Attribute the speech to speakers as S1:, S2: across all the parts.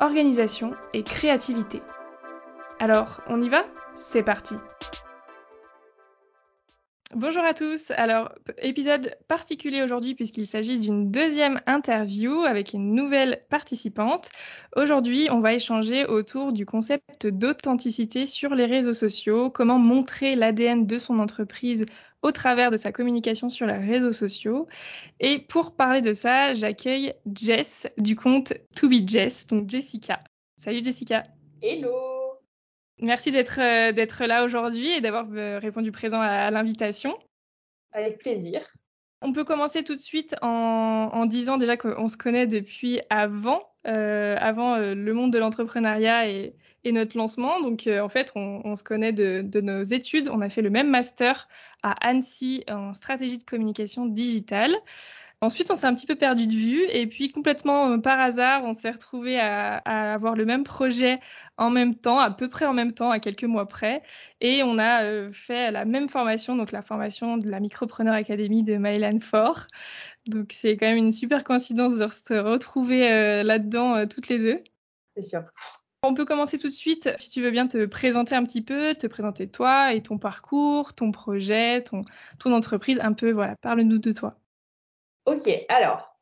S1: organisation et créativité. Alors, on y va? C'est parti Bonjour à tous. Alors, épisode particulier aujourd'hui puisqu'il s'agit d'une deuxième interview avec une nouvelle participante. Aujourd'hui, on va échanger autour du concept d'authenticité sur les réseaux sociaux, comment montrer l'ADN de son entreprise au travers de sa communication sur les réseaux sociaux. Et pour parler de ça, j'accueille Jess du compte To Be Jess, donc Jessica. Salut Jessica.
S2: Hello.
S1: Merci d'être euh, d'être là aujourd'hui et d'avoir euh, répondu présent à, l'invitation.
S2: Avec plaisir.
S1: On peut commencer tout de suite en, en disant déjà qu'on se connaît depuis avant, euh, avant euh, le monde de l'entrepreneuriat et, et, notre lancement. Donc euh, en fait, on, on se connaît de, de, nos études. On a fait le même master à Annecy en stratégie de communication digitale. Ensuite, on s'est un petit peu perdu de vue et puis complètement euh, par hasard, on s'est retrouvé à, à, avoir le même projet en même temps, à peu près en même temps, à quelques mois près, et on a euh, fait la même formation, donc la formation de la Micropreneur Academy de Mylan Fort. Donc c'est quand même une super coïncidence de se retrouver euh, là-dedans toutes les deux.
S2: C'est sûr.
S1: On peut commencer tout de suite, si tu veux bien te présenter un petit peu, te présenter toi et ton parcours, ton projet, ton, ton entreprise, un peu, voilà, parle-nous de toi.
S2: Ok, alors,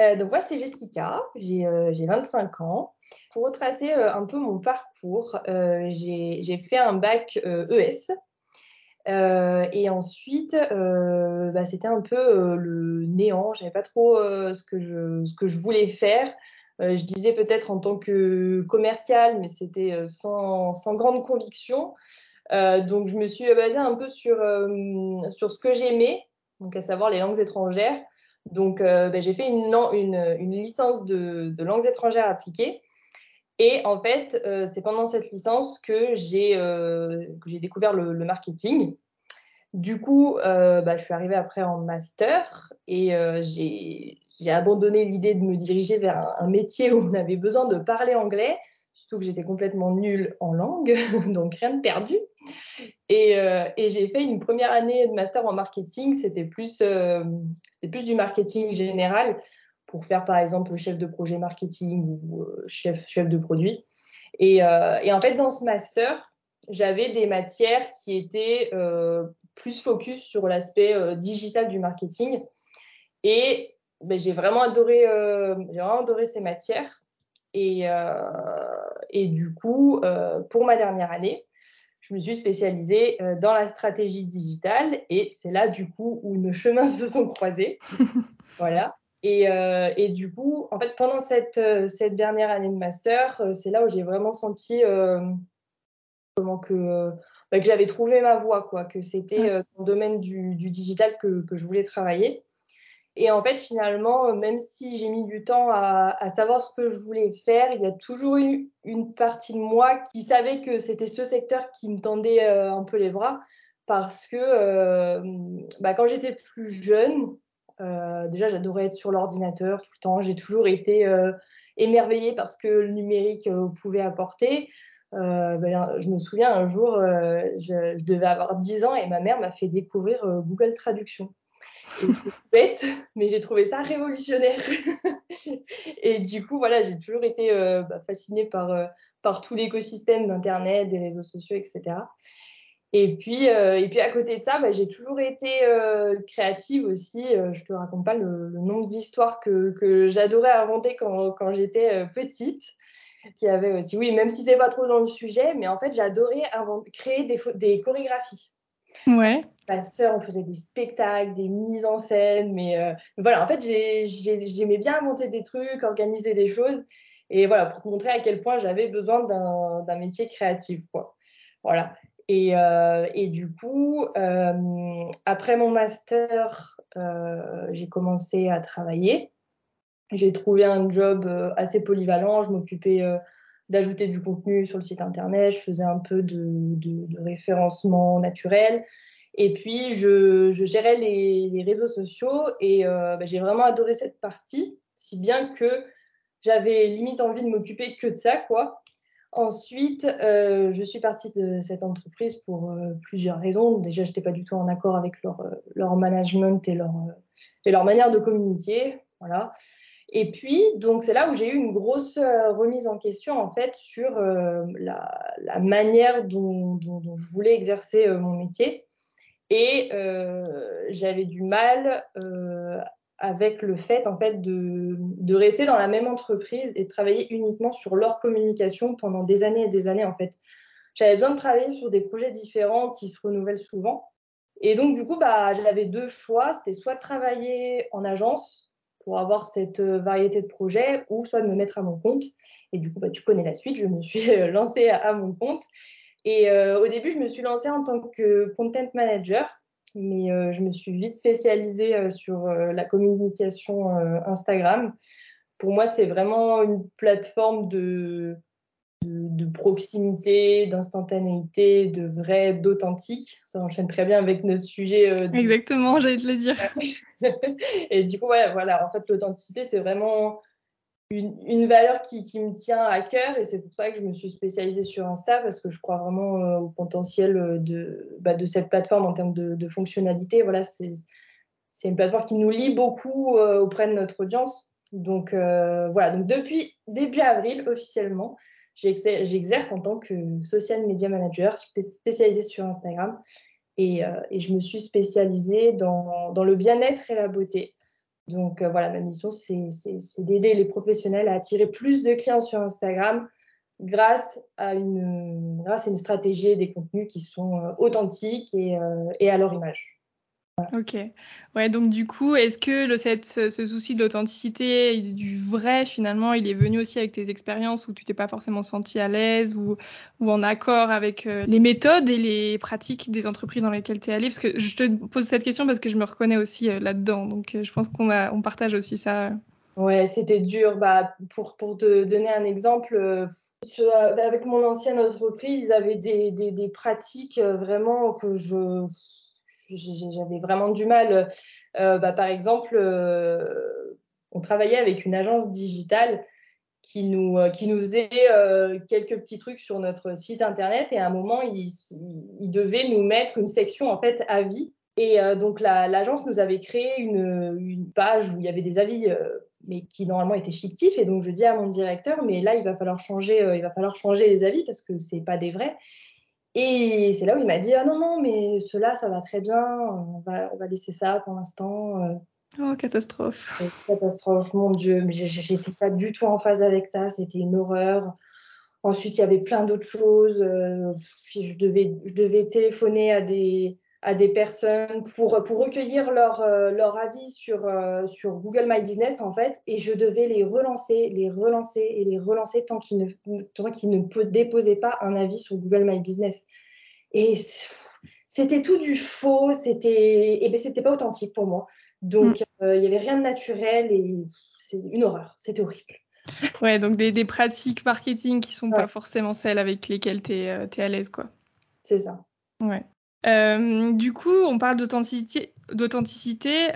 S2: euh, donc moi c'est Jessica, j'ai euh, 25 ans. Pour retracer euh, un peu mon parcours, euh, j'ai fait un bac ES. E et ensuite, bah, c'était un peu le néant. Je savais pas trop ce, que je, ce que je voulais faire. je disais peut-être en tant que commercial, mais c'était sans, sans, grande conviction. donc, je me suis basée un peu sur, sur ce que j'aimais, donc à savoir les langues étrangères. Donc, euh, ben, j'ai fait une, licence de, langues étrangères appliquées. Et en fait, euh, c'est pendant cette licence que j'ai euh, découvert le, marketing. Du coup, bah, je suis arrivée après en master et j'ai abandonné l'idée de me diriger vers un, métier où on avait besoin de parler anglais, surtout que j'étais complètement nulle en langue, donc rien de perdu. Et, euh, et j'ai fait une première année de master en marketing. C'était plus, euh, plus du marketing général pour faire par exemple chef de projet marketing ou euh, chef, chef de produit. Et, en fait, dans ce master, j'avais des matières qui étaient plus focus sur l'aspect digital du marketing. Et ben, j'ai vraiment adoré, vraiment adoré ces matières. Et du coup, pour ma dernière année, je me suis spécialisée euh, dans la stratégie digitale et c'est là du coup où nos chemins se sont croisés. voilà. Et, euh, et, du coup, en fait, pendant cette, euh, cette dernière année de master, c'est là où j'ai vraiment senti euh, comment que, bah, que j'avais trouvé ma voie, quoi, que c'était euh, dans le domaine du, du digital que, que, je voulais travailler. Et en fait, finalement, même si j'ai mis du temps à, savoir ce que je voulais faire, il y a toujours eu une partie de moi qui savait que c'était ce secteur qui me tendait euh, un peu les bras. Parce que euh, bah, quand j'étais plus jeune, euh, déjà j'adorais être sur l'ordinateur tout le temps. J'ai toujours été euh, émerveillée par ce que le numérique euh, pouvait apporter. Ben, je me souviens un jour, je, je, devais avoir 10 ans et ma mère m'a fait découvrir Google Traduction. Bête, mais j'ai trouvé ça révolutionnaire. et du coup, voilà, j'ai toujours été euh, bah, fascinée par, euh, par tout l'écosystème d'Internet, des réseaux sociaux, etc. Et puis, euh, et puis à côté de ça, bah, j'ai toujours été créative aussi. Je te raconte pas le, nombre d'histoires que, que j'adorais inventer quand, quand j'étais petite. Qui avait aussi, oui, même si c'est pas trop dans le sujet, mais en fait, j'adorais créer des, des chorégraphies.
S1: Ouais.
S2: Ma sœur, on faisait des spectacles, des mises en scène, mais euh, voilà, en fait, j'aimais bien inventer des trucs, organiser des choses, et voilà, pour montrer à quel point j'avais besoin d'un métier créatif, quoi. Voilà. Et, euh, du coup, euh, après mon master, j'ai commencé à travailler. J'ai trouvé un job assez polyvalent. Je m'occupais d'ajouter du contenu sur le site internet, je faisais un peu de, référencement naturel. Et puis, je, gérais les, réseaux sociaux et bah, j'ai vraiment adoré cette partie, si bien que j'avais limite envie de m'occuper que de ça, quoi. Ensuite, euh, je suis partie de cette entreprise pour euh, plusieurs raisons. Déjà, je n'étais pas du tout en accord avec leur, euh, leur management et leur, et leur manière de communiquer. Voilà. Et puis, donc, c'est là où j'ai eu une grosse remise en question, en fait, sur la, la, manière dont, je voulais exercer mon métier. Et j'avais du mal avec le fait en fait de, de, rester dans la même entreprise et de travailler uniquement sur leur communication pendant des années et des années en fait. J'avais besoin de travailler sur des projets différents qui se renouvellent souvent. Et donc du coup, bah, j'avais deux choix. C'était soit travailler en agence pour avoir cette euh, variété de projets ou soit de me mettre à mon compte. Et du coup, bah, tu connais la suite. Je me suis euh, lancée à, mon compte. Et euh, au début, je me suis lancée en tant que content manager mais je me suis vite spécialisée sur la communication Instagram. Pour moi, c'est vraiment une plateforme de, de, proximité, d'instantanéité, de vrai, d'authentique. Ça enchaîne très bien avec notre sujet.
S1: Exactement, j'allais te le dire.
S2: et du coup, ouais, voilà, en fait, l'authenticité, c'est vraiment une, valeur qui, me tient à cœur et c'est pour ça que je me suis spécialisée sur Insta parce que je crois vraiment euh, au potentiel euh, de, bah, de cette plateforme en termes de, de fonctionnalité. Voilà, c'est une plateforme qui nous lie beaucoup euh, auprès de notre audience. Donc voilà, donc depuis début avril officiellement, j'exerce en tant que social media manager spécialisée sur Instagram et, et je me suis spécialisée dans, le bien-être et la beauté. Donc euh, voilà, ma mission, c'est d'aider les professionnels à attirer plus de clients sur Instagram grâce à une, grâce à une stratégie et des contenus qui sont euh, authentiques euh, et à leur image.
S1: Ok. Ouais, donc du coup, est-ce que le, cette, ce, souci de l'authenticité du vrai, finalement, il est venu aussi avec tes expériences où tu t'es pas forcément senti à l'aise ou, ou en accord avec euh, les méthodes et les pratiques des entreprises dans lesquelles tu es allé Parce que je te pose cette question parce que je me reconnais aussi euh, là-dedans. Donc euh, je pense qu'on a, on partage aussi ça.
S2: Ouais, c'était dur. Bah, pour, pour te donner un exemple, avec mon ancienne entreprise, ils avaient des, des, des pratiques vraiment que je j'avais vraiment du mal. Euh, bah, par exemple, euh, on travaillait avec une agence digitale qui nous, euh, faisait quelques petits trucs sur notre site internet et à un moment, il, il, devait nous mettre une section en fait avis. Et donc l'agence nous avait créé une, page où il y avait des avis mais qui normalement étaient fictifs. Et donc je dis à mon directeur, mais là il va falloir changer, il va falloir changer les avis parce que c'est pas des vrais. Et c'est là où il m'a dit Ah non, non, mais cela, ça va très bien, on va, on va laisser ça pour l'instant. Euh.
S1: Oh, catastrophe.
S2: Catastrophe, mon Dieu, mais j'étais pas du tout en phase avec ça, c'était une horreur. Ensuite, il y avait plein d'autres choses. Euh, je, devais, je devais téléphoner à des, à des personnes pour, pour recueillir leur, euh, leur avis sur, euh, sur Google My Business, en fait, et je devais les relancer, les relancer et les relancer tant qu'ils ne, tant qu'ils ne déposaient pas un avis sur Google My Business. Et c'était tout du faux, c'était et ben, c'était pas authentique pour moi. Donc, mm. euh, il n'y avait rien de naturel et c'est une horreur, c'était horrible.
S1: Ouais, donc des, des, pratiques marketing qui sont pas forcément celles avec lesquelles tu es, es à l'aise, quoi.
S2: C'est ça.
S1: Ouais. Euh, du coup, on parle d'authenticité.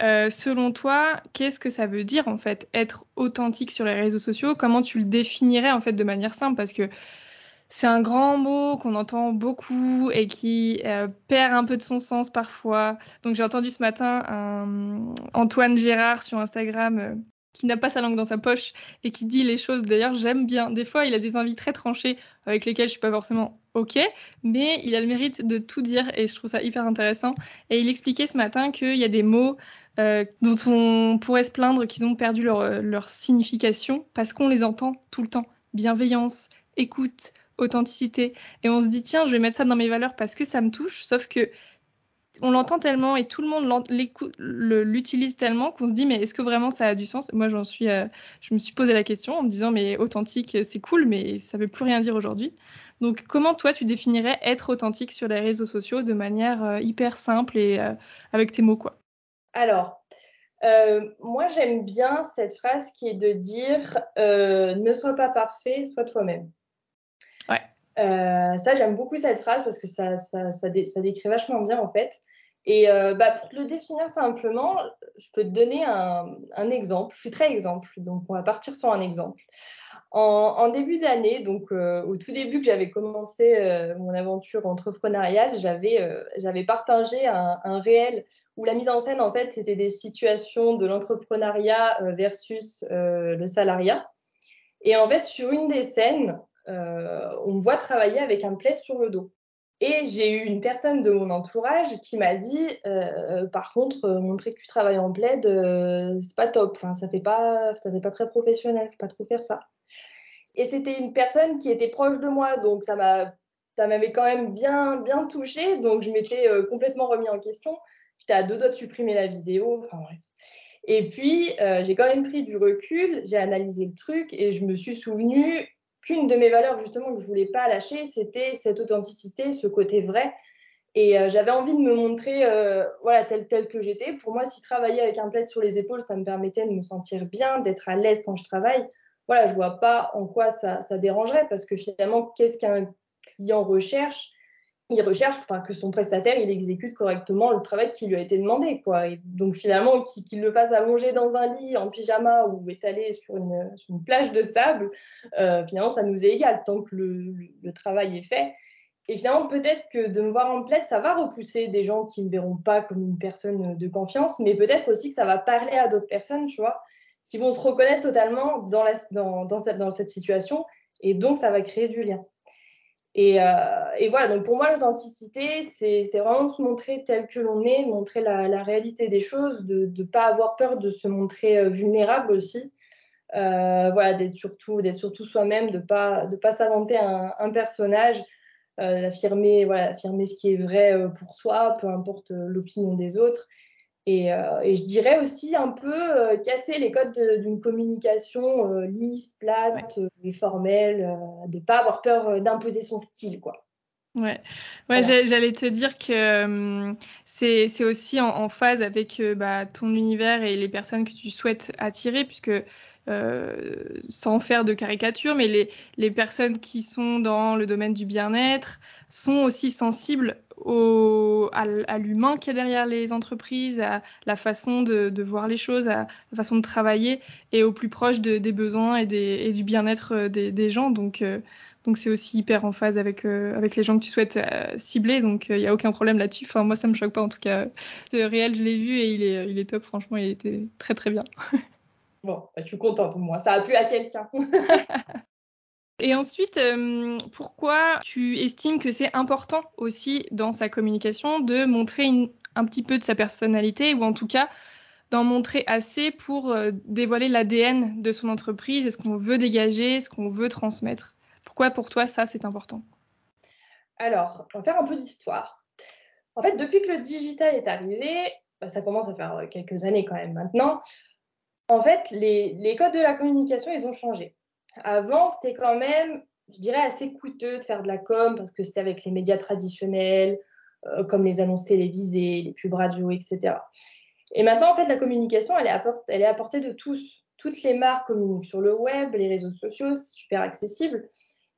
S1: Euh, selon toi, qu'est-ce que ça veut dire en fait être authentique sur les réseaux sociaux? Comment tu le définirais en fait de manière simple? Parce que c'est un grand mot qu'on entend beaucoup et qui euh, perd un peu de son sens parfois. Donc j'ai entendu ce matin Antoine Gérard sur Instagram qui n'a pas sa langue dans sa poche et qui dit les choses. D'ailleurs, j'aime bien. Des fois, il a des envies très tranchées avec lesquelles je suis pas forcément ok, mais il a le mérite de tout dire et je trouve ça hyper intéressant. Et il expliquait ce matin qu'il y a des mots euh, dont on pourrait se plaindre qu'ils ont perdu leur, leur signification parce qu'on les entend tout le temps. Bienveillance, écoute, authenticité. Et on se dit, tiens, je vais mettre ça dans mes valeurs parce que ça me touche, sauf que on l'entend tellement et tout le monde l'utilise tellement qu'on se dit mais est-ce que vraiment ça a du sens? Moi euh, je me suis posé la question en me disant mais authentique c'est cool mais ça veut plus rien dire aujourd'hui. Donc comment toi tu définirais être authentique sur les réseaux sociaux de manière euh, hyper simple et euh, avec tes mots quoi?
S2: Alors moi j'aime bien cette phrase qui est de dire ne sois pas parfait, sois toi-même.
S1: Ouais.
S2: ça, j'aime beaucoup cette phrase parce que ça, ça, ça, décrit vachement bien en fait. Et bah, pour te le définir simplement, je peux te donner un, un, exemple. Je suis très exemple, donc on va partir sur un exemple. En, début d'année, donc euh, au tout début que j'avais commencé euh, mon aventure entrepreneuriale, j'avais euh, partagé un, réel où la mise en scène, en fait, c'était des situations de l'entrepreneuriat versus le salariat. Et en fait, sur une des scènes, on me voit travailler avec un plaid sur le dos. Et j'ai eu une personne de mon entourage qui m'a dit, par contre, montrer que tu travailles en plaid, c'est pas top. Enfin, ça fait pas, ça fait pas très professionnel. Faut pas trop faire ça. Et c'était une personne qui était proche de moi, donc ça m'a ça m'avait quand même bien, bien touchée. Donc, je m'étais euh, complètement remis en question. J'étais à deux doigts de supprimer la vidéo. Et puis, euh, j'ai quand même pris du recul, j'ai analysé le truc et je me suis souvenu qu'une de mes valeurs, justement, que je voulais pas lâcher, c'était cette authenticité, ce côté vrai. Et euh, j'avais envie de me montrer voilà, telle, telle que j'étais. Pour moi, si travailler avec un plaid sur les épaules, ça me permettait de me sentir bien, d'être à l'aise quand je travaille voilà, je vois pas en quoi ça, dérangerait parce que finalement, qu'est-ce qu'un client recherche? Il recherche que son prestataire il exécute correctement le travail qui lui a été demandé. Quoi. Et donc finalement, qu'il le fasse allonger dans un lit en pyjama ou étalé sur une, plage de sable, euh, finalement, ça nous est égal tant que le, le, travail est fait. Et finalement, peut-être que de me voir en plaide, ça va repousser des gens qui ne me verront pas comme une personne de confiance, mais peut-être aussi que ça va parler à d'autres personnes, tu vois qui vont se reconnaître totalement dans, cette, situation. Et donc, ça va créer du lien. Et, euh, voilà, donc pour moi, l'authenticité, c'est vraiment se montrer tel que l'on est, montrer la, réalité des choses, de ne pas avoir peur de se montrer euh, vulnérable aussi. Euh, voilà, d'être surtout, surtout soi-même, de ne pas, s'inventer un, personnage, euh, d'affirmer voilà, affirmer ce qui est vrai pour soi, peu importe l'opinion des autres. Euh, et, je dirais aussi un peu euh, casser les codes d'une communication euh, lisse, plate et formelle, de ne pas avoir peur d'imposer son style, quoi.
S1: Ouais, ouais j'allais te dire que c'est aussi en, phase avec bah, ton univers et les personnes que tu souhaites attirer, puisque sans faire de caricature, mais les, personnes qui sont dans le domaine du bien-être sont aussi sensibles au, à, l'humain qui est derrière les entreprises, à la façon de, voir les choses, à la façon de travailler et au plus proche des besoins et, du bien-être euh, des, gens. Donc, euh, donc c'est aussi hyper en phase avec, euh, les gens que tu souhaites cibler. Donc il n'y a aucun problème là-dessus. Enfin, moi, ça me choque pas en tout cas. Réel, je l'ai vu et il il est top. Franchement, il était très très bien.
S2: Bon, bah, je suis contente, moi. Ça a plu à quelqu'un.
S1: Et ensuite, euh, pourquoi tu estimes que c'est important aussi dans sa communication de montrer un petit peu de sa personnalité ou en tout cas d'en montrer assez pour euh, dévoiler l'ADN de son entreprise et ce qu'on veut dégager, ce qu'on veut transmettre? Pourquoi pour toi ça c'est important?
S2: Alors, on va faire un peu d'histoire. En fait, depuis que le digital est arrivé, bah, ça commence à faire quelques années quand même maintenant, en fait, les, codes de la communication, ils ont changé. Avant, c'était quand même, je dirais, assez coûteux de faire de la com parce que c'était avec les médias traditionnels, euh, comme les annonces télévisées, les pubs radio, etc. Et maintenant, en fait, la communication, elle est, à, de tous. Toutes les marques communiquent sur le web, les réseaux sociaux, c'est super accessible.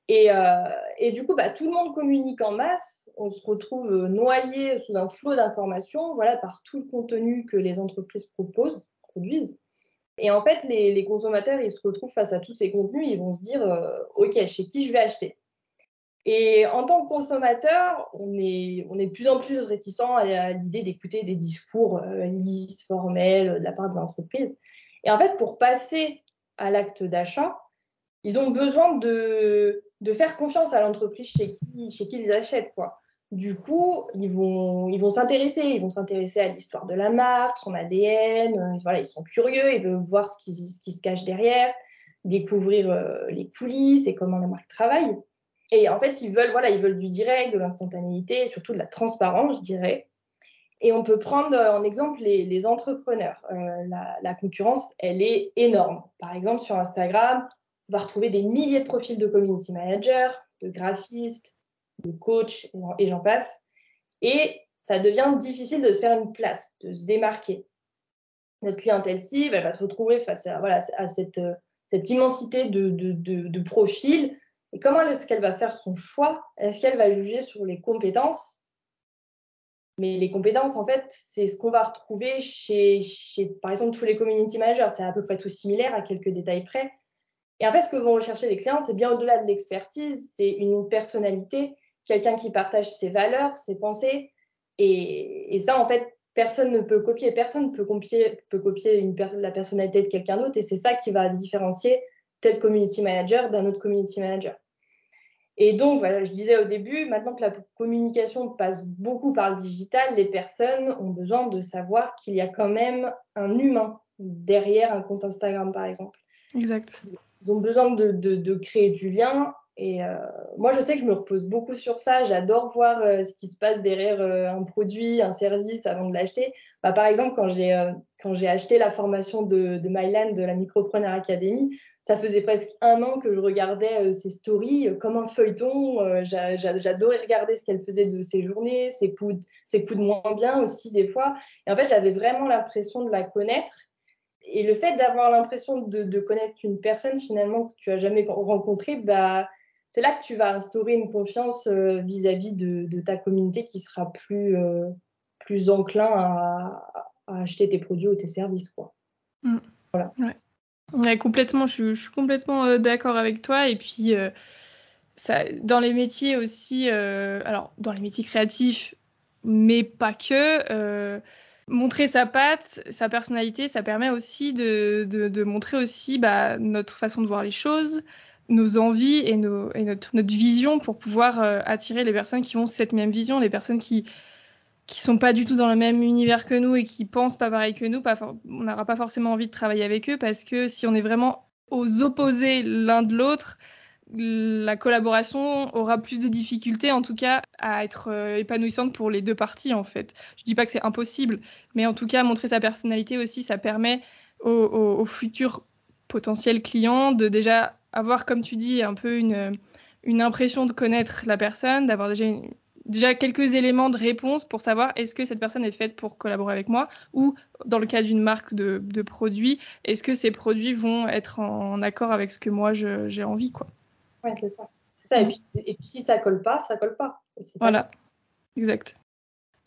S2: Et, euh, du coup, bah, tout le monde communique en masse. On se retrouve noyé sous un flot d'informations, voilà, par tout le contenu que les entreprises proposent, produisent. Et en fait, les, consommateurs, ils se retrouvent face à tous ces contenus, ils vont se dire, euh, OK, chez qui je vais acheter? Et en tant que consommateur, on est, de plus en plus réticent à, l'idée d'écouter des discours euh, lisses, formels de la part des entreprises. Et en fait, pour passer à l'acte d'achat, ils ont besoin de, de faire confiance à l'entreprise chez qui, chez qui ils achètent. Quoi. Du coup, ils vont, ils vont s'intéresser, ils vont s'intéresser à l'histoire de la marque, son ADN. Euh, voilà, ils sont curieux, ils veulent voir ce qui, se cache derrière, découvrir euh, les coulisses et comment la marque travaille. Et en fait, ils veulent, voilà, ils veulent du direct, de l'instantanéité, surtout de la transparence, je dirais. Et on peut prendre euh, en exemple les, les entrepreneurs. la, la, concurrence, elle est énorme. Par exemple, sur Instagram, on va retrouver des milliers de profils de community managers, de graphistes, de coach et j'en passe. Et ça devient difficile de se faire une place, de se démarquer. Notre clientèle cible, elle va se retrouver face à, à cette, immensité de, profils Et comment est-ce qu'elle va faire son choix? Est-ce qu'elle va juger sur les compétences? Mais les compétences, en fait, c'est ce qu'on va retrouver chez, chez, par exemple, tous les community managers. C'est à peu près tout similaire, à quelques détails près. Et en fait, ce que vont rechercher les clients, c'est bien au-delà de l'expertise, c'est une personnalité, quelqu'un qui partage ses valeurs, ses pensées. Et, et, ça, en fait, personne ne peut copier. Personne ne peut copier, peut copier une la personnalité de quelqu'un d'autre. Et c'est ça qui va différencier tel community manager d'un autre community manager. Et donc, voilà, je disais au début, maintenant que la communication passe beaucoup par le digital, les personnes ont besoin de savoir qu'il y a quand même un humain derrière un compte Instagram, par exemple.
S1: Exact.
S2: Ils ont besoin de, de, de créer du lien. Et euh, moi, je sais que je me repose beaucoup sur ça. J'adore voir euh, ce qui se passe derrière euh, un produit, un service avant de l'acheter. Bah, par exemple, quand j'ai acheté la formation de, de Myland de la Micropreneur Academy, ça faisait presque un an que je regardais ses stories comme un feuilleton. J'adorais regarder ce qu'elle faisait de ses journées, ses coups, de, ses coups de moins bien aussi des fois. Et en fait, j'avais vraiment l'impression de la connaître. Et le fait d'avoir l'impression de, de, connaître une personne finalement que tu as jamais rencontrée, bah, c'est là que tu vas instaurer une confiance vis-à-vis -vis de, de, ta communauté qui sera plus, euh, plus enclin à, à, acheter tes produits ou tes services. Quoi.
S1: Mmh. Voilà. Ouais. Ouais, complètement, je, je suis complètement euh, d'accord avec toi. Et puis, euh, ça, dans les métiers aussi, euh, alors dans les métiers créatifs, mais pas que, euh, montrer sa patte, sa personnalité, ça permet aussi de, de, de montrer aussi bah, notre façon de voir les choses, nos envies et, notre, notre vision pour pouvoir euh, attirer les personnes qui ont cette même vision, les personnes qui qui sont pas du tout dans le même univers que nous et qui pensent pas pareil que nous, on n'aura pas forcément envie de travailler avec eux parce que si on est vraiment aux opposés l'un de l'autre, la collaboration aura plus de difficultés en tout cas à être euh, épanouissante pour les deux parties en fait. Je dis pas que c'est impossible, mais en tout cas montrer sa personnalité aussi, ça permet aux futurs potentiels clients de déjà avoir, comme tu dis, un peu une, une impression de connaître la personne, d'avoir déjà une, déjà quelques éléments de réponse pour savoir est-ce que cette personne est faite pour collaborer avec moi ou dans le cas d'une marque de, de produits, est-ce que ces produits vont être en, en accord avec ce que moi j'ai envie quoi.
S2: Ouais, c'est ça. ça. Et, puis, et, puis, si ça colle pas, ça colle pas.
S1: Voilà, exact.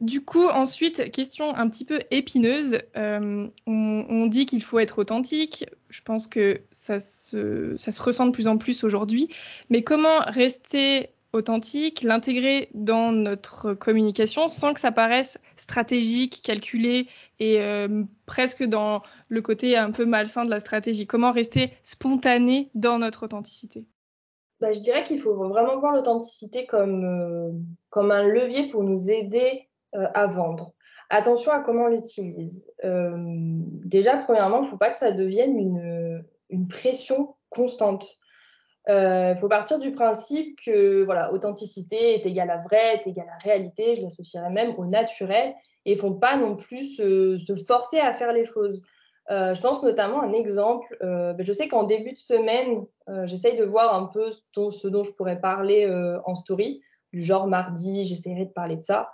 S1: Du coup, ensuite, question un petit peu épineuse. Euh, on, dit qu'il faut être authentique. Je pense que ça se, ressent de plus en plus aujourd'hui. Mais comment rester authentique, l'intégrer dans notre communication sans que ça paraisse stratégique, calculé et euh, presque dans le côté un peu malsain de la stratégie? Comment rester spontané dans notre authenticité?
S2: Bah, Je dirais qu'il faut vraiment voir l'authenticité comme, euh, comme un levier pour nous aider à vendre. Attention à comment on l'utilise. Euh, déjà, premièrement, il ne faut pas que ça devienne une, pression constante. Il euh, faut partir du principe que voilà, authenticité est égale à vrai, est égale à réalité, je l'associerais même au naturel, et il ne faut pas non plus se, forcer à faire les choses. Euh, je pense notamment un exemple, euh, je sais qu'en début de semaine, euh, j'essaye de voir un peu ce dont, ce dont je pourrais parler euh, en story, du genre mardi, j'essaierai de parler de ça.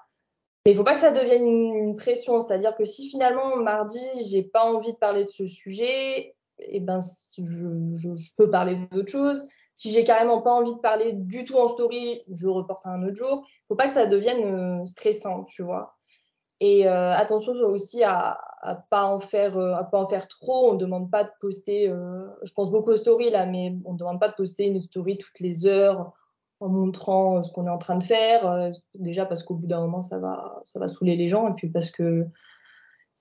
S2: Mais il ne faut pas que ça devienne une, pression, c'est-à-dire que si finalement mardi, j'ai pas envie de parler de ce sujet, eh ben, je, peux parler d'autres choses. Si j'ai carrément pas envie de parler du tout en story, je reporte à un autre jour. Faut pas que ça devienne euh, stressant, tu vois. Et euh, attention aussi à, à pas en faire euh, pas en faire trop. On demande pas de poster. Je pense beaucoup aux stories là, mais on demande pas de poster une story toutes les heures en montrant ce qu'on est en train de faire. Euh, déjà parce qu'au bout d'un moment ça va ça va saouler les gens et puis parce que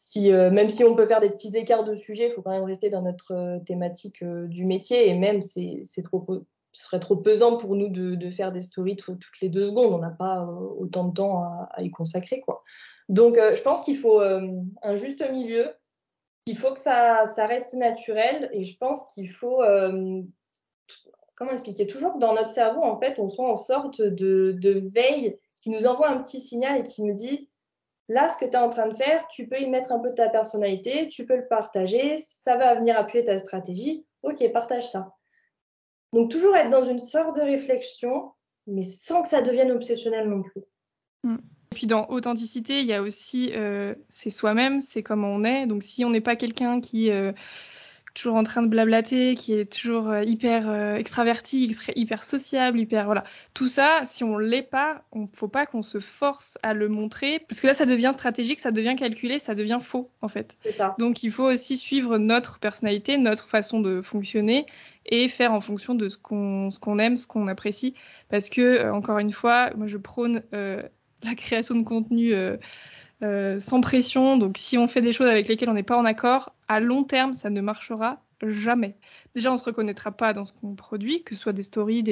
S2: si, euh, même si on peut faire des petits écarts de sujet, il faut quand même rester dans notre euh, thématique euh, du métier. Et même, c'est trop, ce serait trop pesant pour nous de, de faire des stories toutes les deux secondes. On n'a pas autant de temps à, à, y consacrer. Quoi. Donc, je pense qu'il faut un juste milieu. Il faut que ça, ça, reste naturel. Et je pense qu'il faut, comment expliquer, toujours dans notre cerveau, en fait, on soit en sorte de, veille qui nous envoie un petit signal et qui nous dit Là, ce que tu es en train de faire, tu peux y mettre un peu de ta personnalité, tu peux le partager, ça va venir appuyer ta stratégie. Ok, partage ça. Donc, toujours être dans une sorte de réflexion, mais sans que ça devienne obsessionnel non plus.
S1: Mm. Et puis dans authenticité, il y a aussi, euh, c'est soi-même, c'est comme on est. Donc si on n'est pas quelqu'un qui, euh, toujours en train de blablater, qui est toujours euh, hyper euh, extraverti, hyper sociable, hyper voilà. Tout ça, si on l'est pas, on faut pas qu'on se force à le montrer parce que là ça devient stratégique, ça devient calculé, ça devient faux en fait.
S2: Ça.
S1: Donc il faut aussi suivre notre personnalité, notre façon de fonctionner et faire en fonction de ce qu'on ce qu'on aime, ce qu'on apprécie parce que euh, encore une fois, moi je prône la création de contenu euh, sans pression. Donc si on fait des choses avec lesquelles on n'est pas en accord, à long terme, ça ne marchera jamais. Déjà, on se reconnaîtra pas dans ce qu'on produit, que ce soit des stories,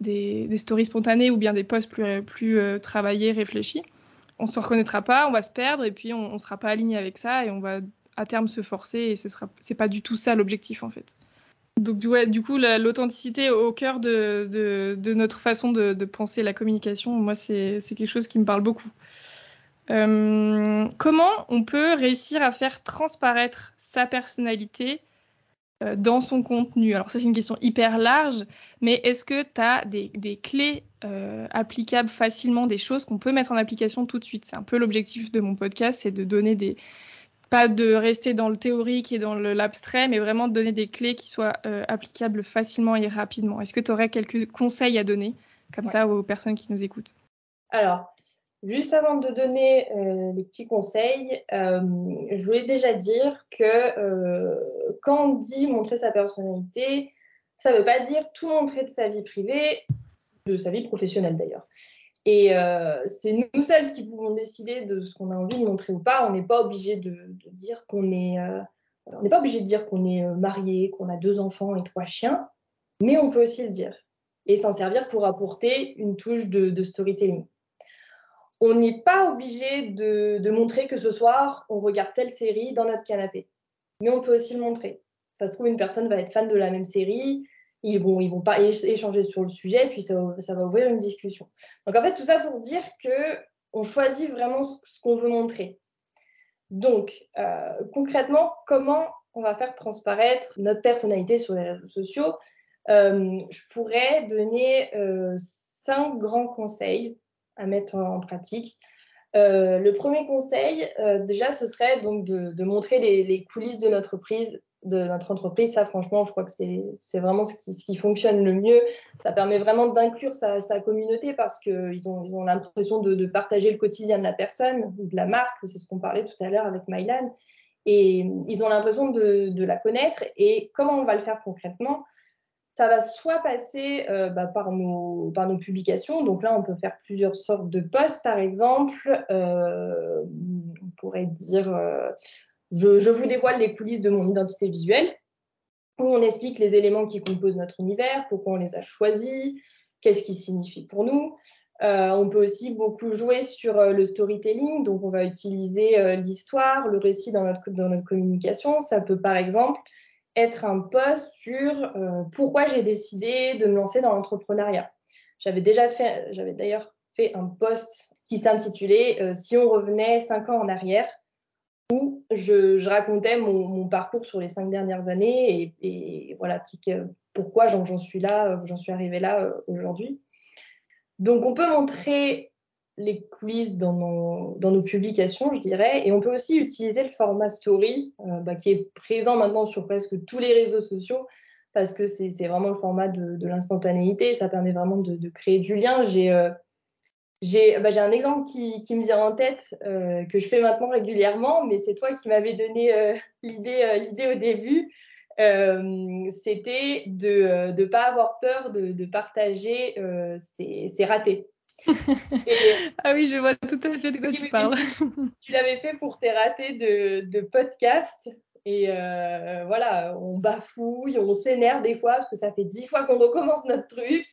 S1: des, stories spontanées ou bien des posts plus, euh, travaillés, réfléchis. On se reconnaîtra pas, on va se perdre et puis on, ne sera pas aligné avec ça et on va à terme se forcer et ce c'est pas du tout ça l'objectif en fait. Donc du coup l'authenticité au cœur de, notre façon de, de penser la communication, moi c'est quelque chose qui me parle beaucoup. Euh, comment on peut réussir à faire transparaître sa personnalité euh, dans son contenu? Alors ça c'est une question hyper large, mais est-ce que tu as des, clés euh, applicables facilement, des choses qu'on peut mettre en application tout de suite? C'est un peu l'objectif de mon podcast, c'est de donner des... Pas de rester dans le théorique et dans l'abstrait, mais vraiment de donner des clés qui soient applicables facilement et rapidement. Est-ce que tu aurais quelques conseils à donner comme ça aux personnes qui nous écoutent?
S2: Alors, Juste avant de donner euh, les petits conseils, euh, je voulais déjà dire que euh, quand on dit montrer sa personnalité, ça ne veut pas dire tout montrer de sa vie privée, de sa vie professionnelle d'ailleurs. Et c'est nous seuls qui pouvons décider de ce qu'on a envie de montrer ou pas. On n'est pas obligé de, de, dire qu'on est, on n'est pas obligé de dire qu'on est marié, qu'on a deux enfants et trois chiens, mais on peut aussi le dire et s'en servir pour apporter une touche de, de storytelling on n'est pas obligé de, montrer que ce soir, on regarde telle série dans notre canapé. Mais on peut aussi le montrer. Ça se trouve, une personne va être fan de la même série, ils vont, ils vont pas échanger sur le sujet, puis ça, va ouvrir une discussion. Donc en fait, tout ça pour dire que on choisit vraiment ce, qu'on veut montrer. Donc euh, concrètement, comment on va faire transparaître notre personnalité sur les réseaux sociaux? Euh, Je pourrais donner euh, cinq grands conseils à mettre en pratique. Euh, le premier conseil, euh, déjà, ce serait donc de, montrer les, coulisses de notre, prise, de notre entreprise. Ça, franchement, je crois que c'est vraiment ce qui, fonctionne le mieux. Ça permet vraiment d'inclure sa, communauté parce qu'ils ont, ils ont l'impression de, partager le quotidien de la personne ou de la marque. C'est ce qu'on parlait tout à l'heure avec Mylan. Et ils ont l'impression de, la connaître. Et comment on va le faire concrètement? Ça va soit passer euh, bah, par, nos, publications. Donc là, on peut faire plusieurs sortes de posts, par exemple. Euh, on pourrait dire, euh, je, vous dévoile les coulisses de mon identité visuelle, où on explique les éléments qui composent notre univers, pourquoi on les a choisis, qu'est-ce qui signifie pour nous. on peut aussi beaucoup jouer sur le storytelling, donc on va utiliser l'histoire, le récit dans notre communication. Ça peut par exemple être un post sur euh, pourquoi j'ai décidé de me lancer dans l'entrepreneuriat. J'avais déjà fait, j'avais d'ailleurs fait un post qui s'intitulait euh, Si on revenait cinq ans en arrière, où je, racontais mon, parcours sur les cinq dernières années et, voilà pourquoi j'en suis là, euh, j'en suis arrivée là aujourd'hui. Donc on peut montrer les coulisses dans nos, publications, je dirais. Et on peut aussi utiliser le format story, euh, bah, qui est présent maintenant sur presque tous les réseaux sociaux, parce que c'est vraiment le format de, l'instantanéité. Ça permet vraiment de, créer du lien. J'ai euh, bah, un exemple qui, me vient en tête, euh, que je fais maintenant régulièrement, mais c'est toi qui m'avais donné euh, l'idée au début. C'était de ne pas avoir peur de, de partager ses ratés.
S1: ah oui, je vois tout à fait de quoi tu parles.
S2: tu l'avais fait pour tes ratés de, de podcast. Et euh, voilà, on bafouille, on s'énerve des fois parce que ça fait dix fois qu'on recommence notre truc.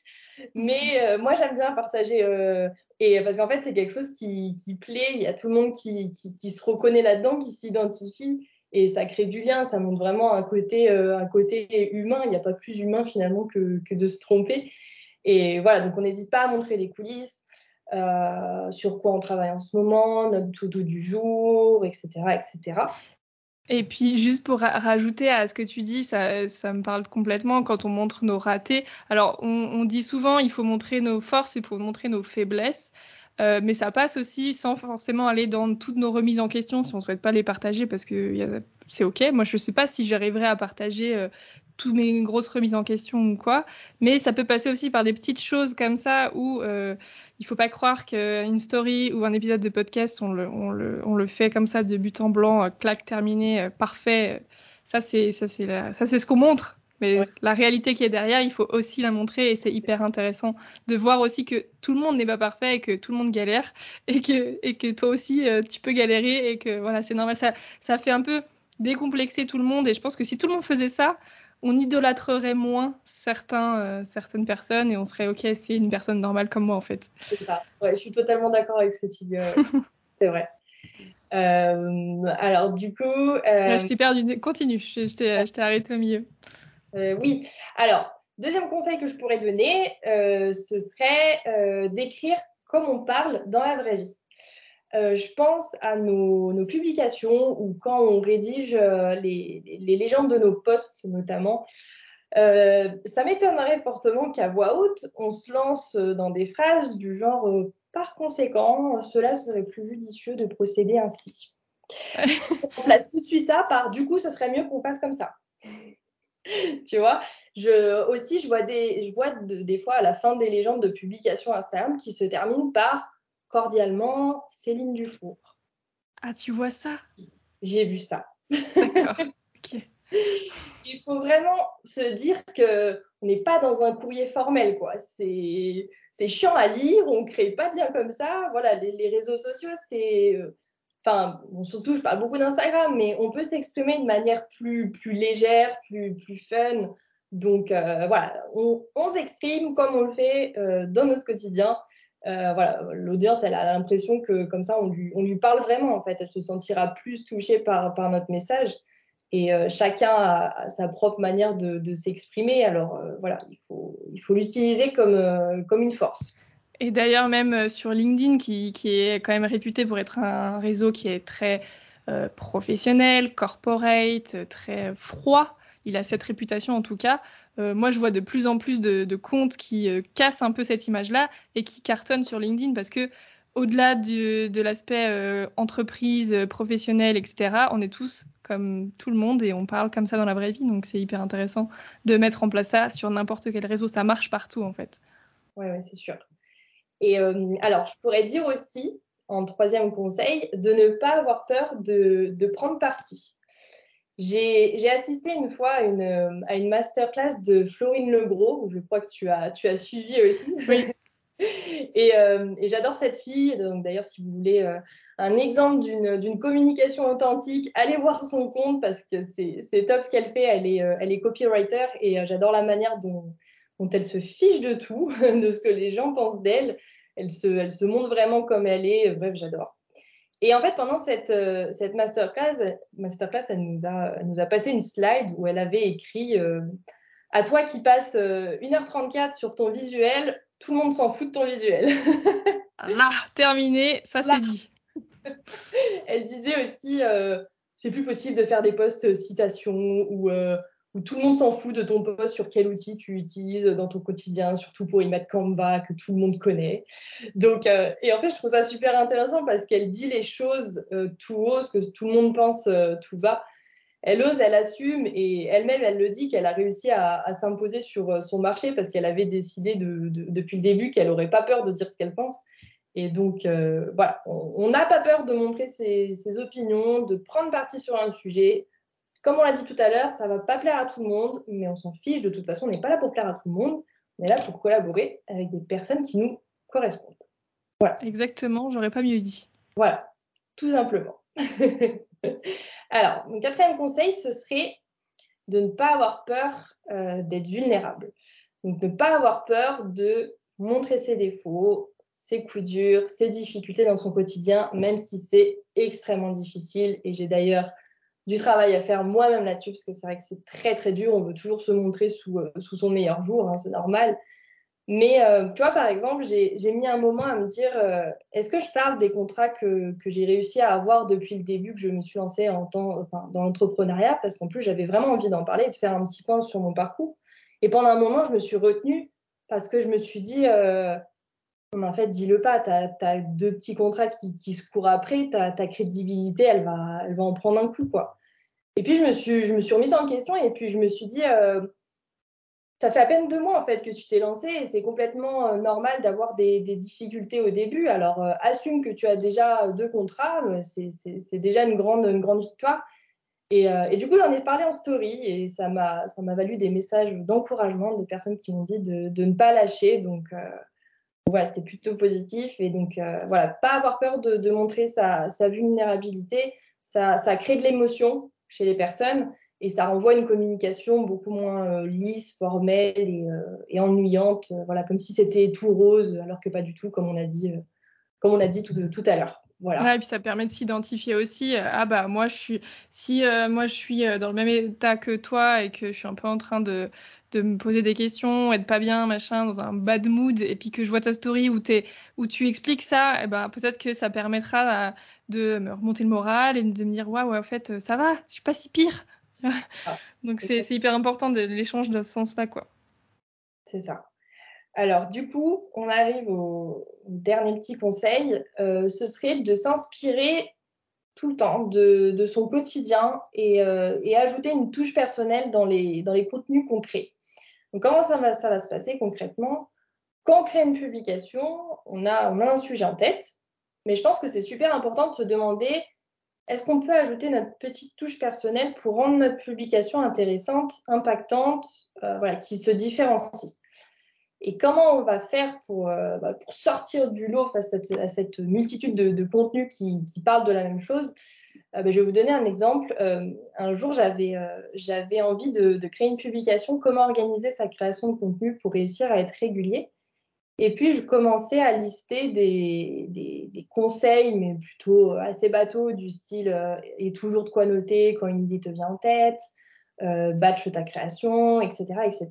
S2: Mais euh, moi, j'aime bien partager. Euh, et parce qu'en fait, c'est quelque chose qui, qui, plaît. Il y a tout le monde qui, qui, qui se reconnaît là-dedans, qui s'identifie. Et ça crée du lien. Ça montre vraiment un côté, un côté humain. Il n'y a pas plus humain finalement que, que de se tromper. Et voilà, donc on n'hésite pas à montrer les coulisses, euh, sur quoi on travaille en ce moment, notre tout-doux du jour, etc., etc.
S1: Et puis juste pour rajouter à ce que tu dis, ça, ça, me parle complètement quand on montre nos ratés. Alors on, dit souvent il faut montrer nos forces, il faut montrer nos faiblesses. mais ça passe aussi sans forcément aller dans toutes nos remises en question si on souhaite pas les partager parce que c'est ok. Moi, je sais pas si j'arriverai à partager toutes mes grosses remises en question ou quoi. Mais ça peut passer aussi par des petites choses comme ça où euh, il faut pas croire qu'une story ou un épisode de podcast, on le, on le, on le fait comme ça de but en blanc, euh, claque terminé, euh, parfait. Ça, c'est ça, c'est ça, c'est ce qu'on montre. Mais la réalité qui est derrière, il faut aussi la montrer et c'est hyper intéressant de voir aussi que tout le monde n'est pas parfait et que tout le monde galère et que, et que toi aussi euh, tu peux galérer et que voilà, c'est normal. Ça, ça fait un peu décomplexer tout le monde et je pense que si tout le monde faisait ça, on idolâtrerait moins certains, euh, certaines personnes et on serait ok, c'est une personne normale comme moi en fait.
S2: C'est ça. Ouais, je suis totalement d'accord avec ce que tu dis. c'est vrai. Euh, alors du coup,
S1: euh, je t'ai perdu. Continue. Je, t'ai arrêté au milieu.
S2: oui. Alors deuxième conseil que je pourrais donner, ce serait d'écrire comme on parle dans la vraie vie. Euh, je pense à nos, publications ou quand on rédige euh, les, légendes de nos posts notamment. Euh, ça m'étonnerait fortement qu'à voix haute, on se lance dans des phrases du genre par conséquent, cela serait plus judicieux de procéder ainsi. on place tout de suite ça par du coup, ce serait mieux qu'on fasse comme ça. tu vois je, aussi, je vois, des, je vois des fois à la fin des légendes de publications Instagram qui se terminent par cordialement Céline Dufour.
S1: Ah, tu vois ça?
S2: J'ai vu ça.
S1: D'accord. ok.
S2: Il faut vraiment se dire que on n'est pas dans un courrier formel, quoi. C'est chiant à lire, on crée pas bien comme ça. Voilà, les, réseaux sociaux, c'est euh, enfin surtout je parle beaucoup d'Instagram, mais on peut s'exprimer de manière plus plus légère, plus plus fun. Donc euh, voilà, on, on s'exprime comme on le fait euh, dans notre quotidien. Euh, voilà, l'audience, elle a l'impression que comme ça, on lui, on lui parle vraiment. En fait, elle se sentira plus touchée par, par notre message. Et euh, chacun a, sa propre manière de, s'exprimer. Alors euh, voilà, il faut, il faut l'utiliser comme, comme une force.
S1: Et d'ailleurs, même sur LinkedIn, qui, qui, est quand même réputé pour être un réseau qui est très professionnel, corporate, très froid, il a cette réputation en tout cas. Euh, moi, je vois de plus en plus de, comptes qui euh, cassent un peu cette image-là et qui cartonnent sur LinkedIn parce que au-delà de l'aspect euh, entreprise, professionnelle, etc., on est tous comme tout le monde et on parle comme ça dans la vraie vie. Donc, c'est hyper intéressant de mettre en place ça sur n'importe quel réseau. Ça marche partout, en fait.
S2: Oui, ouais, c'est sûr. Et alors, je pourrais dire aussi, en troisième conseil, de ne pas avoir peur de prendre parti. J'ai assisté une fois à une, à une masterclass de Florine Legros, je crois que tu as, tu as suivi aussi.
S1: Oui.
S2: et, euh, et j'adore cette fille. D'ailleurs, si vous voulez euh, un exemple d'une communication authentique, allez voir son compte parce que c'est top ce qu'elle fait. Elle est, euh, elle est copywriter et j'adore la manière dont, dont elle se fiche de tout, de ce que les gens pensent d'elle. Elle se, elle se montre vraiment comme elle est. Bref, j'adore. Et en fait, pendant cette, euh, cette masterclass, masterclass elle, nous a, nous a passé une slide où elle avait écrit euh, À toi qui passes 1h34 euh, sur ton visuel, tout le monde s'en fout de ton visuel.
S1: Là, terminé, ça c'est dit.
S2: elle disait aussi C'est plus possible de faire des posts citations ou où tout le monde s'en fout de ton poste, sur quel outil tu utilises dans ton quotidien, surtout pour y mettre Canva, que tout le monde connaît. Donc, euh, et en fait, je trouve ça super intéressant parce qu'elle dit les choses euh, tout haut, ce que tout le monde pense euh, tout bas. Elle ose, elle assume et elle-même, elle le dit qu'elle a réussi à, s'imposer sur son marché parce qu'elle avait décidé depuis le début qu'elle n'aurait pas peur de dire ce qu'elle pense. Et donc, voilà, on n'a pas peur de montrer ses, ses opinions, de prendre parti sur un sujet, comme on l'a dit tout à l'heure, ça ne va pas plaire à tout le monde, mais on s'en fiche. De toute façon, on n'est pas là pour plaire à tout le monde. On est là pour collaborer avec des personnes qui nous correspondent.
S1: Voilà. Exactement, j'aurais pas mieux dit.
S2: Voilà, tout simplement. Alors, mon quatrième conseil, ce serait de ne pas avoir peur euh, d'être vulnérable. Donc, ne pas avoir peur de montrer ses défauts, ses coups durs, ses difficultés dans son quotidien, même si c'est extrêmement difficile. Et j'ai d'ailleurs du travail à faire moi-même là-dessus, parce que c'est vrai que c'est très très dur, on veut toujours se montrer sous, euh, sous son meilleur jour, hein, c'est normal. Mais euh, par exemple, j'ai mis un moment à me dire, euh, est-ce que je parle des contrats que, que j'ai réussi à avoir depuis le début que je me suis lancée en temps, enfin, dans l'entrepreneuriat, parce qu'en plus j'avais vraiment envie d'en parler et de faire un petit point sur mon parcours. Et pendant un moment, je me suis retenue parce que je me suis dit, mais en fait, dis-le pas, tu as, deux petits contrats qui, se courent après, ta, ta crédibilité, elle va, elle va en prendre un coup, quoi. Et puis, je me suis, je me suis remise en question et puis je me suis dit, euh, ça fait à peine deux mois en fait que tu t'es lancé et c'est complètement euh, normal d'avoir des, difficultés au début. Alors, euh, assume que tu as déjà deux contrats, c'est déjà une grande, une grande victoire. Et, et du coup, j'en ai parlé en story et ça m'a valu des messages d'encouragement des personnes qui m'ont dit de, de, ne pas lâcher. Donc, voilà, c'était plutôt positif. Et donc, voilà, pas avoir peur de, montrer sa, vulnérabilité. Ça, crée de l'émotion chez les personnes et ça renvoie une communication beaucoup moins euh, lisse, formelle et, euh, ennuyante, euh, voilà, comme si c'était tout rose, alors que pas du tout, comme on a dit, comme on a dit tout, tout à l'heure. Voilà.
S1: et puis ça permet de s'identifier aussi. ah bah moi je suis, si moi je suis dans le même état que toi et que je suis un peu en train de, de me poser des questions, être pas bien, machin, dans un bad mood, et puis que je vois ta story où, es, où tu expliques ça, et eh ben peut-être que ça permettra de me remonter le moral et de me dire waouh, ouais, en fait ça va, je suis pas si pire. Ah, Donc c'est hyper important de l'échange dans ce sens-là, quoi.
S2: C'est ça. Alors, du coup, on arrive au dernier petit conseil. Euh, ce serait de s'inspirer tout le temps de, son quotidien euh, et, ajouter une touche personnelle dans les, dans les contenus concrets. Comment ça va, se passer concrètement? Quand on crée une publication, on a, un sujet en tête, mais je pense que c'est super important de se demander est-ce qu'on peut ajouter notre petite touche personnelle pour rendre notre publication intéressante, impactante, euh, voilà, qui se différencie? Et comment on va faire pour, euh, bah, pour sortir du lot face à, cette, multitude de, contenus qui, parlent de la même chose? Euh, bah, Je vais vous donner un exemple. un jour, j'avais j'avais envie de, de, créer une publication, comment organiser sa création de contenu pour réussir à être régulier. Et puis, je commençais à lister des, des, conseils, mais plutôt assez bateaux, du style euh, et toujours de quoi noter quand une idée te vient en tête, euh, batch ta création, etc., etc.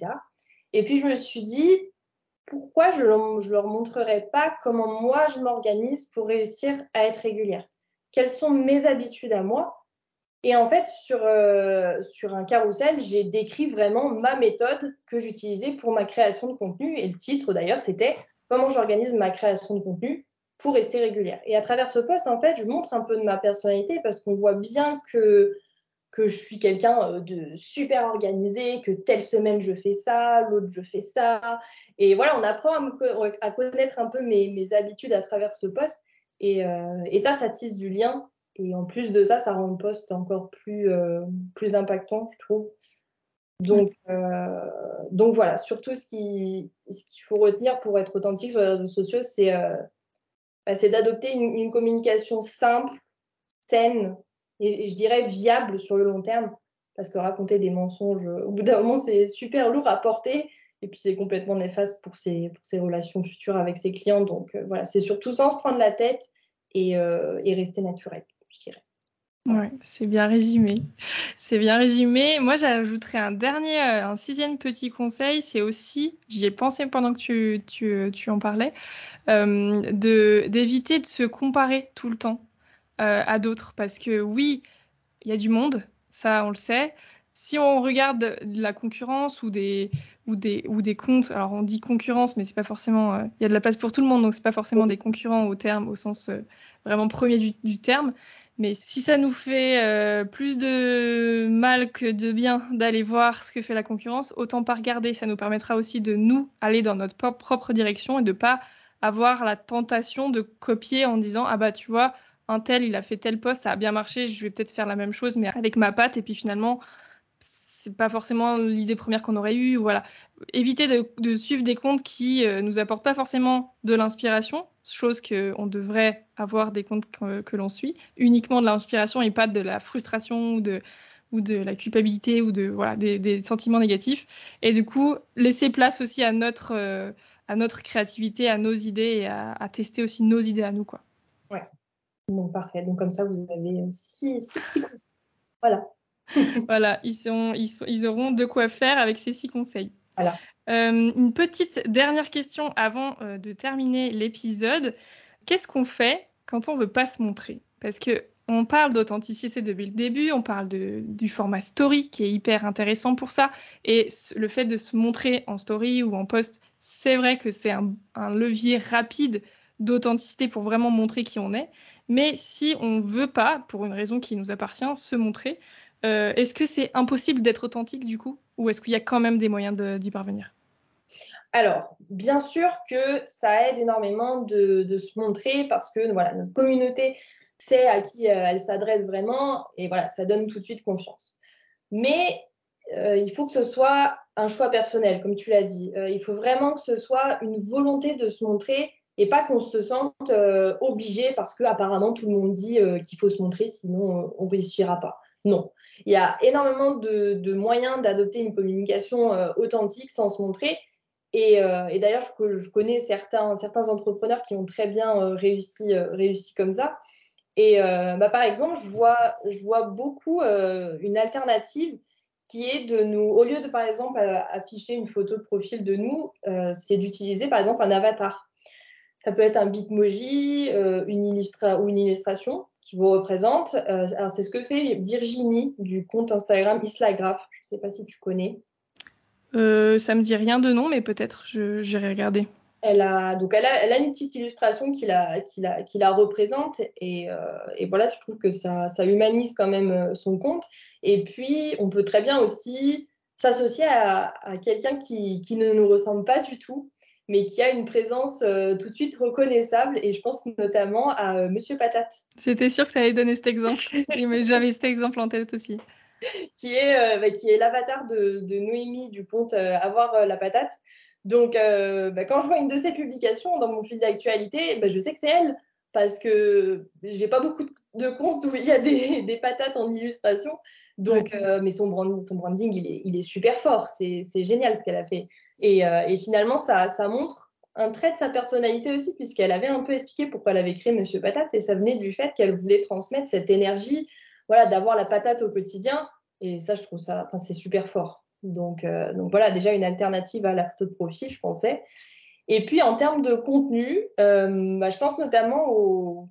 S2: Et puis, je me suis dit, pourquoi je ne leur montrerai pas comment moi je m'organise pour réussir à être régulière? Quelles sont mes habitudes à moi et en fait, sur, euh, sur un carrousel, j'ai décrit vraiment ma méthode que j'utilisais pour ma création de contenu. Et le titre, d'ailleurs, c'était Comment j'organise ma création de contenu pour rester régulière. Et à travers ce post, en fait, je montre un peu de ma personnalité parce qu'on voit bien que, que je suis quelqu'un euh, de super organisé, que telle semaine je fais ça, l'autre je fais ça. Et voilà, on apprend à, connaître un peu mes, mes, habitudes à travers ce post. Et, euh, et ça, ça tisse du lien et en plus de ça, ça rend le poste encore plus, euh, plus impactant, je trouve. Donc, euh, donc voilà, surtout ce qu'il ce faut retenir pour être authentique sur les réseaux sociaux, c'est euh, bah, d'adopter une, communication simple, saine et, je dirais viable sur le long terme. Parce que raconter des mensonges, au bout d'un moment, c'est super lourd à porter. Et puis, c'est complètement néfaste pour ses, pour ses relations futures avec ses clients. Donc, voilà, c'est surtout sans se prendre la tête et, et rester naturel je dirais.
S1: Ouais, c'est bien résumé. C'est bien résumé. Moi, j'ajouterais un dernier, euh, un sixième petit conseil. C'est aussi, j'y ai pensé pendant que tu, tu, tu en parlais, euh, d'éviter de se comparer tout le temps euh, à d'autres. Parce que oui, il y a du monde, ça on le sait. Si on regarde la concurrence ou des, ou des, ou des comptes, alors on dit concurrence, mais c'est pas forcément, euh, il y a de la place pour tout le monde, donc c'est pas forcément des concurrents au terme, au sens vraiment premier du, du terme. Mais si ça nous fait euh, plus de mal que de bien d'aller voir ce que fait la concurrence, autant pas regarder. Ça nous permettra aussi de nous aller dans notre propre direction et de pas avoir la tentation de copier en disant ah bah tu vois un tel il a fait tel poste ça a bien marché je vais peut-être faire la même chose mais avec ma patte et puis finalement c'est pas forcément l'idée première qu'on aurait eue. Voilà, éviter de, suivre des comptes qui euh, nous apportent pas forcément de l'inspiration, chose qu'on devrait avoir des comptes que, l'on suit, uniquement de l'inspiration et pas de la frustration ou de ou de la culpabilité ou de voilà des, sentiments négatifs. Et du coup, laisser place aussi à notre euh, à notre créativité, à nos idées et à, tester aussi nos idées à nous quoi.
S2: Ouais. Donc parfait. Donc comme ça, vous avez six, six petits conseils. Voilà.
S1: voilà, ils, sont, ils, auront de quoi faire avec ces six conseils. Voilà. Euh, une petite dernière question avant euh, de terminer l'épisode. Qu'est-ce qu'on fait quand on veut pas se montrer? Parce que on parle d'authenticité depuis le début, on parle de, du format story qui est hyper intéressant pour ça. Et le fait de se montrer en story ou en post, c'est vrai que c'est un, levier rapide d'authenticité pour vraiment montrer qui on est. Mais si on veut pas, pour une raison qui nous appartient, se montrer, euh, est-ce que c'est impossible d'être authentique du coup? Ou est-ce qu'il y a quand même des moyens d'y parvenir?
S2: Alors, bien sûr que ça aide énormément de, se montrer parce que voilà, notre communauté sait à qui euh, elle s'adresse vraiment et voilà, ça donne tout de suite confiance. Mais euh, il faut que ce soit un choix personnel, comme tu l'as dit. il faut vraiment que ce soit une volonté de se montrer et pas qu'on se sente obligé parce que apparemment tout le monde dit qu'il faut se montrer, sinon on ne réussira pas. Non. Il y a énormément de, moyens d'adopter une communication euh, authentique sans se montrer. Et, euh, d'ailleurs, je, connais certains, entrepreneurs qui ont très bien euh, réussi, comme ça. Et bah, par exemple, je vois, beaucoup une alternative qui est de nous, au lieu de par exemple afficher une photo de profil de nous, c'est d'utiliser par exemple un avatar. Ça peut être un bitmoji, ou une illustration qui vous représente. Euh, c'est ce que fait Virginie du compte Instagram Islagraph. Je ne sais pas si tu connais.
S1: Euh, ça me dit rien de nom, mais peut-être j'irai regarder.
S2: Elle a, donc elle a, elle a, une petite illustration qui la, qui la, qui la représente et, euh, et, voilà, je trouve que ça, ça, humanise quand même euh, son compte. Et puis, on peut très bien aussi s'associer à, à quelqu'un qui, qui, ne nous ressemble pas du tout mais qui a une présence euh, tout de suite reconnaissable. Et je pense notamment à euh, Monsieur Patate.
S1: J'étais sûre que tu allais donner cet exemple. j'avais cet exemple en tête aussi.
S2: qui est, euh, bah, est l'avatar de, Noémie du compte Avoir la patate. Donc, bah, quand je vois une de ses publications dans mon fil d'actualité, bah, je sais que c'est elle parce que j'ai pas beaucoup de comptes où il y a des, patates en illustration. Donc, mais son, son branding, il est, il est super fort. C'est génial ce qu'elle a fait. Euh, et, finalement, ça, montre un trait de sa personnalité aussi, puisqu'elle avait un peu expliqué pourquoi elle avait créé Monsieur Patate, et ça venait du fait qu'elle voulait transmettre cette énergie, voilà, d'avoir la patate au quotidien. Et ça, je trouve ça, enfin, c'est super fort. Donc, euh, donc voilà, déjà une alternative à la photo de profil, je pensais. Et puis en termes de contenu, euh, bah, je pense notamment au,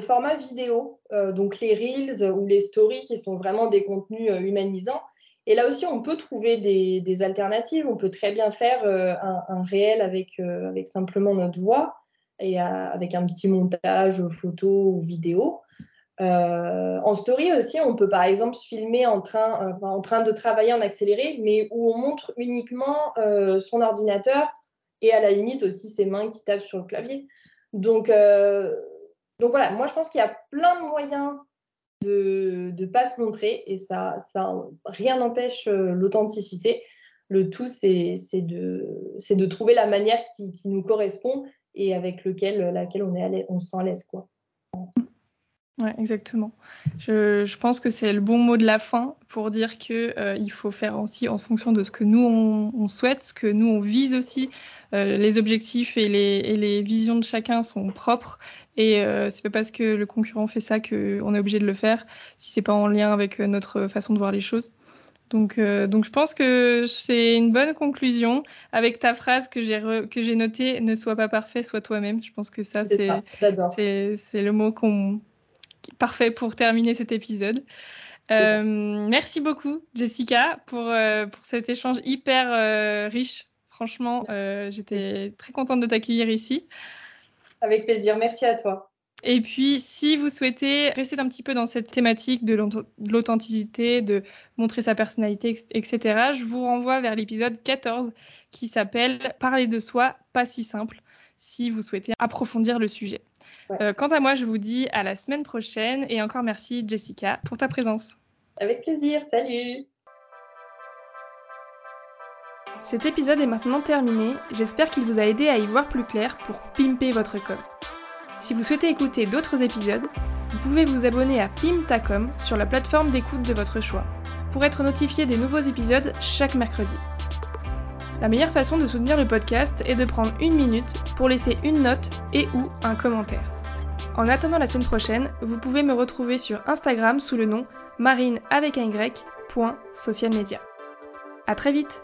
S2: format vidéo, donc les reels ou les stories qui sont vraiment des contenus humanisants. Et là aussi, on peut trouver des, alternatives. On peut très bien faire euh, un, réel avec, euh, avec simplement notre voix et avec un petit montage photo ou vidéo. Euh, en story aussi, on peut par exemple filmer en train, de travailler en accéléré, mais où on montre uniquement son ordinateur et à la limite aussi ses mains qui tapent sur le clavier. Donc voilà, moi je pense qu'il y a plein de moyens de ne pas se montrer et ça, ça rien n'empêche euh, l'authenticité. Le tout, c'est de, de trouver la manière qui, qui, nous correspond et avec lequel, laquelle on, est on se sent à. Quoi.
S1: Ouais, exactement. Je, je pense que c'est le bon mot de la fin pour dire que euh, il faut faire aussi en fonction de ce que nous on, on souhaite, ce que nous on vise aussi. Euh, les objectifs et les, et les, visions de chacun sont propres et euh, c'est pas parce que le concurrent fait ça qu'on est obligé de le faire si c'est pas en lien avec notre façon de voir les choses. Donc, euh, donc je pense que c'est une bonne conclusion avec ta phrase que j'ai que j'ai notée ne sois pas parfait, sois toi-même. Je pense que ça c'est c'est le mot qu'on parfait pour terminer cet épisode. Euh, merci beaucoup, Jessica, pour, euh, pour cet échange hyper euh, riche. Franchement, j'étais très contente de t'accueillir ici.
S2: Avec plaisir, merci à toi.
S1: Et puis, si vous souhaitez rester un petit peu dans cette thématique de l'authenticité, de montrer sa personnalité, etc., je vous renvoie vers l'épisode 14 qui s'appelle Parler de soi, pas si simple, si vous souhaitez approfondir le sujet. Euh, quant à moi, je vous dis à la semaine prochaine et encore merci Jessica pour ta présence.
S2: Avec plaisir, salut
S1: Cet épisode est maintenant terminé, j'espère qu'il vous a aidé à y voir plus clair pour pimper votre com. Si vous souhaitez écouter d'autres épisodes, vous pouvez vous abonner à Pimtacom sur la plateforme d'écoute de votre choix pour être notifié des nouveaux épisodes chaque mercredi. La meilleure façon de soutenir le podcast est de prendre une minute pour laisser une note et ou un commentaire. En attendant la semaine prochaine, vous pouvez me retrouver sur Instagram sous le nom marine avec un y, A très vite